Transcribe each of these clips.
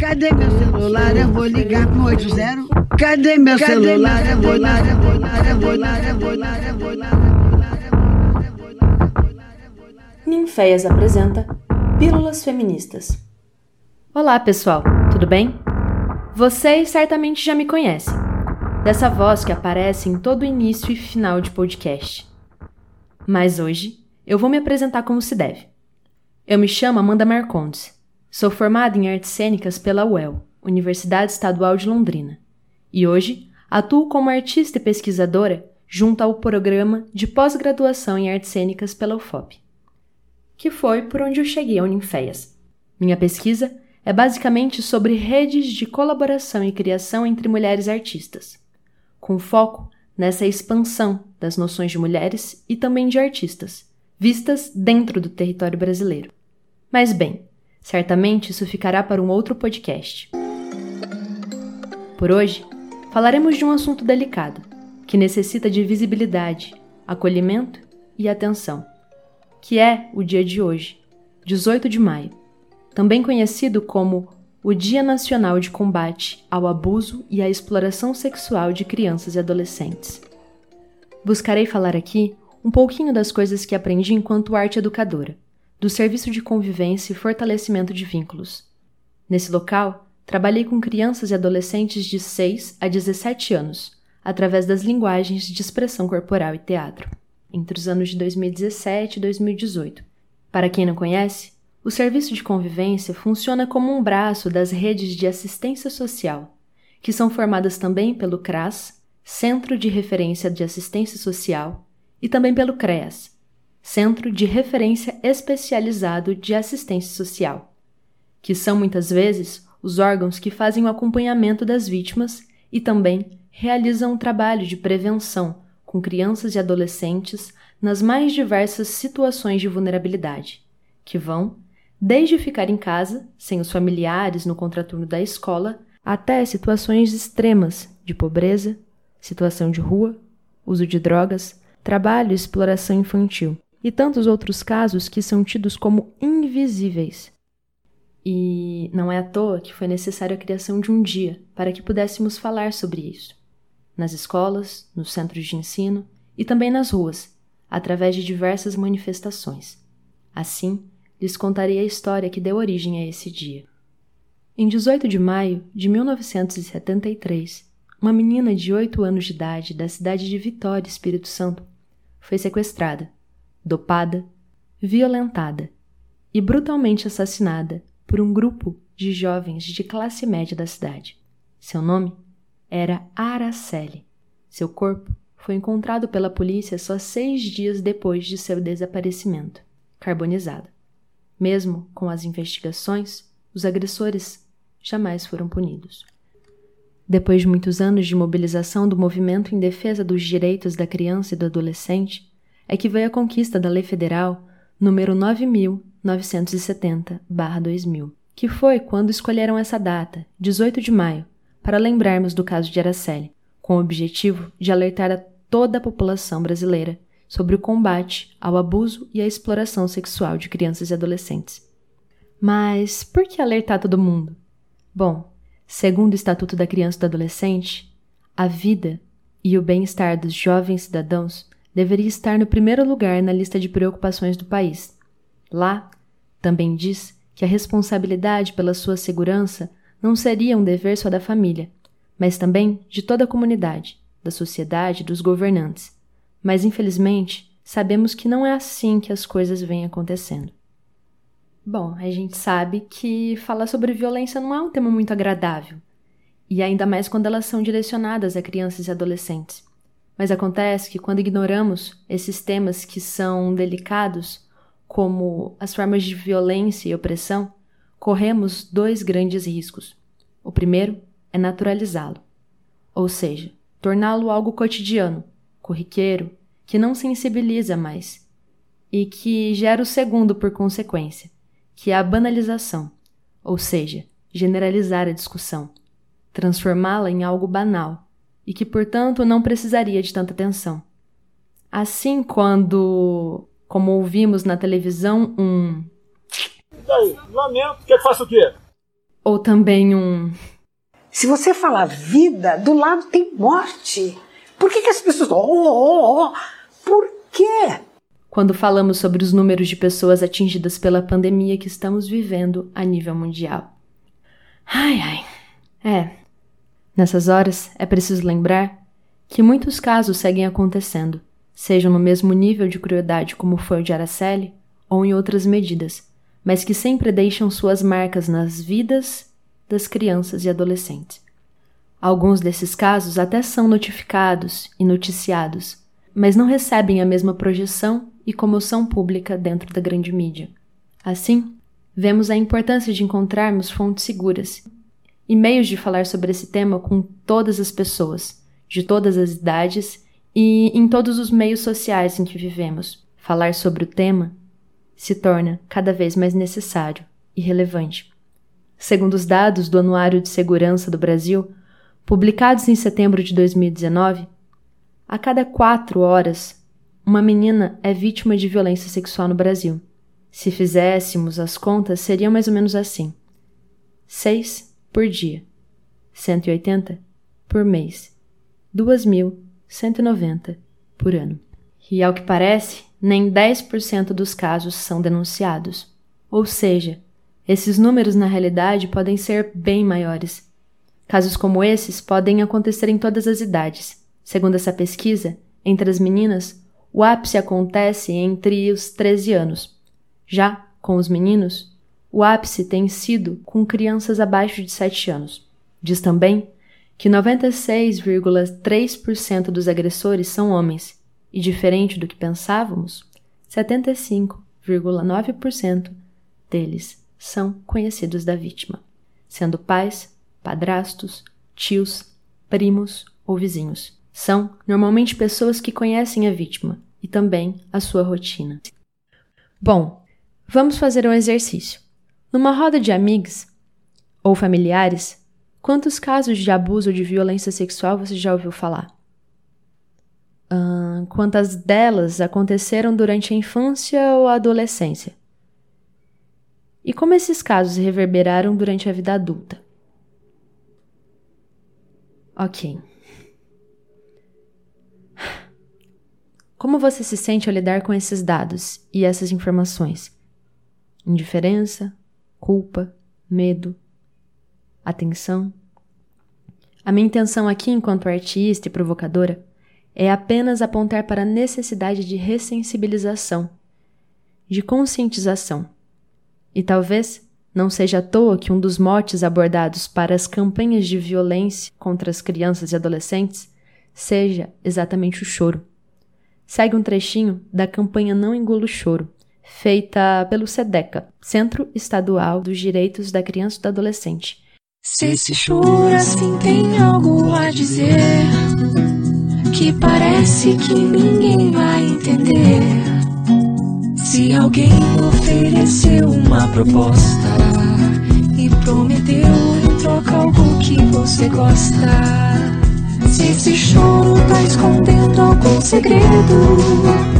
Cadê meu celular? Eu vou ligar pro 80. Cadê meu celular? Eu vou ligar, eu vou ligar, eu vou ligar, eu vou ligar, eu vou ligar. Ninféias apresenta Pílulas Feministas. Olá, pessoal, tudo bem? Vocês certamente já me conhecem, dessa voz que aparece em todo início e final de podcast. Mas hoje eu vou me apresentar como se deve. Eu me chamo Amanda Marcondes, sou formada em artes cênicas pela UEL, Universidade Estadual de Londrina, e hoje atuo como artista e pesquisadora junto ao programa de pós-graduação em artes cênicas pela UFOP que foi por onde eu cheguei ao Ninféias. Minha pesquisa é basicamente sobre redes de colaboração e criação entre mulheres artistas, com foco nessa expansão das noções de mulheres e também de artistas, vistas dentro do território brasileiro. Mas bem, certamente isso ficará para um outro podcast. Por hoje, falaremos de um assunto delicado, que necessita de visibilidade, acolhimento e atenção que é o dia de hoje, 18 de maio, também conhecido como o Dia Nacional de Combate ao Abuso e à Exploração Sexual de Crianças e Adolescentes. Buscarei falar aqui um pouquinho das coisas que aprendi enquanto arte educadora, do Serviço de Convivência e Fortalecimento de Vínculos. Nesse local, trabalhei com crianças e adolescentes de 6 a 17 anos, através das linguagens de expressão corporal e teatro entre os anos de 2017 e 2018. Para quem não conhece, o serviço de convivência funciona como um braço das redes de assistência social, que são formadas também pelo CRAS, Centro de Referência de Assistência Social, e também pelo CREAS, Centro de Referência Especializado de Assistência Social, que são muitas vezes os órgãos que fazem o acompanhamento das vítimas e também realizam um trabalho de prevenção com crianças e adolescentes nas mais diversas situações de vulnerabilidade, que vão desde ficar em casa, sem os familiares no contraturno da escola, até situações extremas de pobreza, situação de rua, uso de drogas, trabalho e exploração infantil, e tantos outros casos que são tidos como invisíveis. E não é à toa que foi necessária a criação de um dia para que pudéssemos falar sobre isso nas escolas, nos centros de ensino e também nas ruas, através de diversas manifestações. Assim, lhes contarei a história que deu origem a esse dia. Em 18 de maio de 1973, uma menina de 8 anos de idade da cidade de Vitória, Espírito Santo, foi sequestrada, dopada, violentada e brutalmente assassinada por um grupo de jovens de classe média da cidade. Seu nome era Araceli. Seu corpo foi encontrado pela polícia só seis dias depois de seu desaparecimento, carbonizado. Mesmo com as investigações, os agressores jamais foram punidos. Depois de muitos anos de mobilização do movimento em defesa dos direitos da criança e do adolescente, é que veio a conquista da Lei Federal número 9970/2000, que foi quando escolheram essa data, 18 de maio, para lembrarmos do caso de Araceli, com o objetivo de alertar a toda a população brasileira sobre o combate ao abuso e à exploração sexual de crianças e adolescentes. Mas por que alertar todo mundo? Bom, segundo o Estatuto da Criança e do Adolescente, a vida e o bem-estar dos jovens cidadãos deveria estar no primeiro lugar na lista de preocupações do país. Lá, também diz que a responsabilidade pela sua segurança não seria um dever só da família, mas também de toda a comunidade, da sociedade, dos governantes. Mas infelizmente, sabemos que não é assim que as coisas vêm acontecendo. Bom, a gente sabe que falar sobre violência não é um tema muito agradável, e ainda mais quando elas são direcionadas a crianças e adolescentes. Mas acontece que quando ignoramos esses temas que são delicados, como as formas de violência e opressão, corremos dois grandes riscos. O primeiro é naturalizá-lo, ou seja, torná-lo algo cotidiano, corriqueiro, que não sensibiliza mais, e que gera o segundo por consequência, que é a banalização, ou seja, generalizar a discussão, transformá-la em algo banal e que, portanto, não precisaria de tanta atenção. Assim, quando, como ouvimos na televisão, um daí? Lamento. Quer que faça o quê? Ou também um. Se você falar vida, do lado tem morte. Por que, que as pessoas. Oh, oh, oh. Por quê? Quando falamos sobre os números de pessoas atingidas pela pandemia que estamos vivendo a nível mundial. Ai, ai. É. Nessas horas, é preciso lembrar que muitos casos seguem acontecendo, sejam no mesmo nível de crueldade como foi o de Araceli, ou em outras medidas, mas que sempre deixam suas marcas nas vidas das crianças e adolescentes. Alguns desses casos até são notificados e noticiados, mas não recebem a mesma projeção e comoção pública dentro da grande mídia. Assim, vemos a importância de encontrarmos fontes seguras e meios de falar sobre esse tema com todas as pessoas, de todas as idades e em todos os meios sociais em que vivemos. Falar sobre o tema se torna cada vez mais necessário e relevante. Segundo os dados do Anuário de Segurança do Brasil, publicados em setembro de 2019, a cada quatro horas, uma menina é vítima de violência sexual no Brasil. Se fizéssemos as contas, seriam mais ou menos assim: seis por dia, 180 por mês, 2.190 por ano. E ao que parece, nem 10% dos casos são denunciados. Ou seja, esses números, na realidade, podem ser bem maiores. Casos como esses podem acontecer em todas as idades. Segundo essa pesquisa, entre as meninas, o ápice acontece entre os 13 anos. Já com os meninos, o ápice tem sido com crianças abaixo de 7 anos. Diz também que 96,3% dos agressores são homens, e diferente do que pensávamos, 75,9% deles são conhecidos da vítima, sendo pais, padrastos, tios, primos ou vizinhos. São normalmente pessoas que conhecem a vítima e também a sua rotina. Bom, vamos fazer um exercício. Numa roda de amigos ou familiares, quantos casos de abuso ou de violência sexual você já ouviu falar? Quantas delas aconteceram durante a infância ou a adolescência? E como esses casos reverberaram durante a vida adulta? Ok. Como você se sente ao lidar com esses dados e essas informações? Indiferença, culpa, medo, atenção? A minha intenção aqui, enquanto artista e provocadora, é apenas apontar para a necessidade de ressensibilização, de conscientização e talvez não seja à toa que um dos motes abordados para as campanhas de violência contra as crianças e adolescentes seja exatamente o choro. Segue um trechinho da campanha Não Engula o Choro, feita pelo SEDECA, Centro Estadual dos Direitos da Criança e do Adolescente. Se esse choro assim tem algo a dizer, que parece que ninguém vai entender. Se alguém ofereceu uma proposta e prometeu em troca algo que você gosta, se esse choro tá escondendo algum segredo,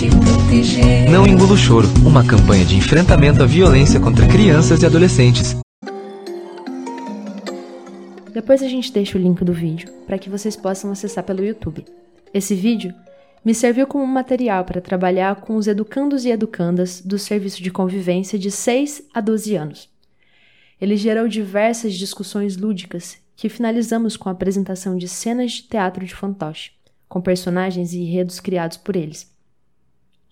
te proteger. Não engula o choro, uma campanha de enfrentamento à violência contra crianças e adolescentes. Depois a gente deixa o link do vídeo para que vocês possam acessar pelo YouTube. Esse vídeo me serviu como material para trabalhar com os educandos e educandas do serviço de convivência de 6 a 12 anos. Ele gerou diversas discussões lúdicas que finalizamos com a apresentação de cenas de teatro de fantoche, com personagens e enredos criados por eles.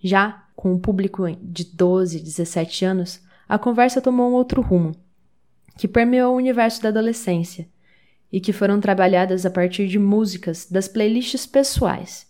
Já com o público de 12 e 17 anos, a conversa tomou um outro rumo, que permeou o universo da adolescência e que foram trabalhadas a partir de músicas das playlists pessoais.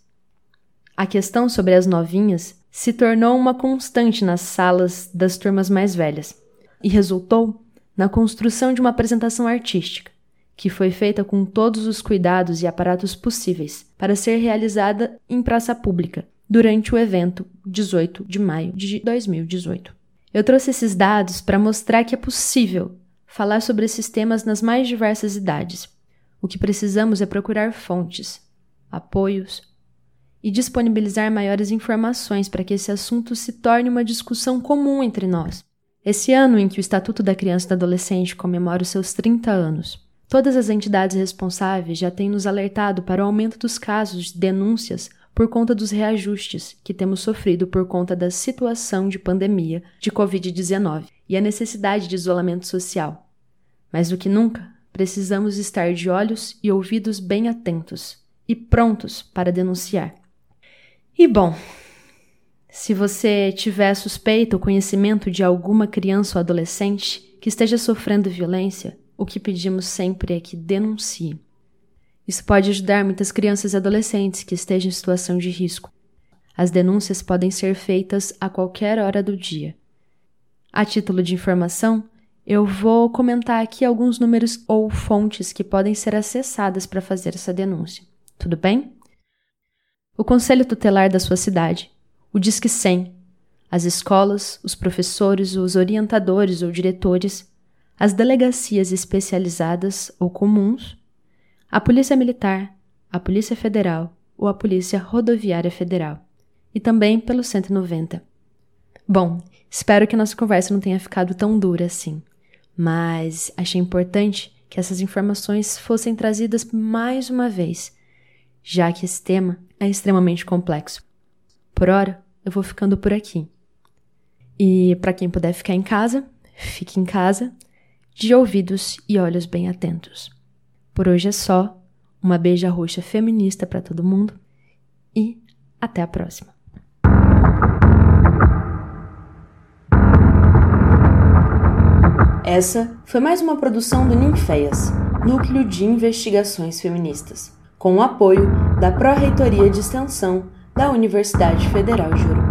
A questão sobre as novinhas se tornou uma constante nas salas das turmas mais velhas e resultou na construção de uma apresentação artística, que foi feita com todos os cuidados e aparatos possíveis para ser realizada em praça pública durante o evento 18 de maio de 2018. Eu trouxe esses dados para mostrar que é possível falar sobre esses temas nas mais diversas idades. O que precisamos é procurar fontes, apoios e disponibilizar maiores informações para que esse assunto se torne uma discussão comum entre nós. Esse ano em que o Estatuto da Criança e do Adolescente comemora os seus 30 anos, todas as entidades responsáveis já têm nos alertado para o aumento dos casos de denúncias por conta dos reajustes que temos sofrido por conta da situação de pandemia de Covid-19 e a necessidade de isolamento social. Mais do que nunca, precisamos estar de olhos e ouvidos bem atentos e prontos para denunciar. E bom, se você tiver suspeita ou conhecimento de alguma criança ou adolescente que esteja sofrendo violência, o que pedimos sempre é que denuncie. Isso pode ajudar muitas crianças e adolescentes que estejam em situação de risco. As denúncias podem ser feitas a qualquer hora do dia. A título de informação, eu vou comentar aqui alguns números ou fontes que podem ser acessadas para fazer essa denúncia. Tudo bem? O conselho tutelar da sua cidade, o Disque 100, as escolas, os professores, os orientadores ou diretores, as delegacias especializadas ou comuns, a Polícia Militar, a Polícia Federal ou a Polícia Rodoviária Federal, e também pelo 190. Bom, espero que nossa conversa não tenha ficado tão dura assim, mas achei importante que essas informações fossem trazidas mais uma vez, já que esse tema é extremamente complexo. Por hora, eu vou ficando por aqui. E para quem puder ficar em casa, fique em casa, de ouvidos e olhos bem atentos. Por hoje é só. Uma beija roxa feminista para todo mundo e até a próxima. Essa foi mais uma produção do Ninféias, Núcleo de Investigações Feministas, com o apoio da Pró-Reitoria de Extensão da Universidade Federal de Ouro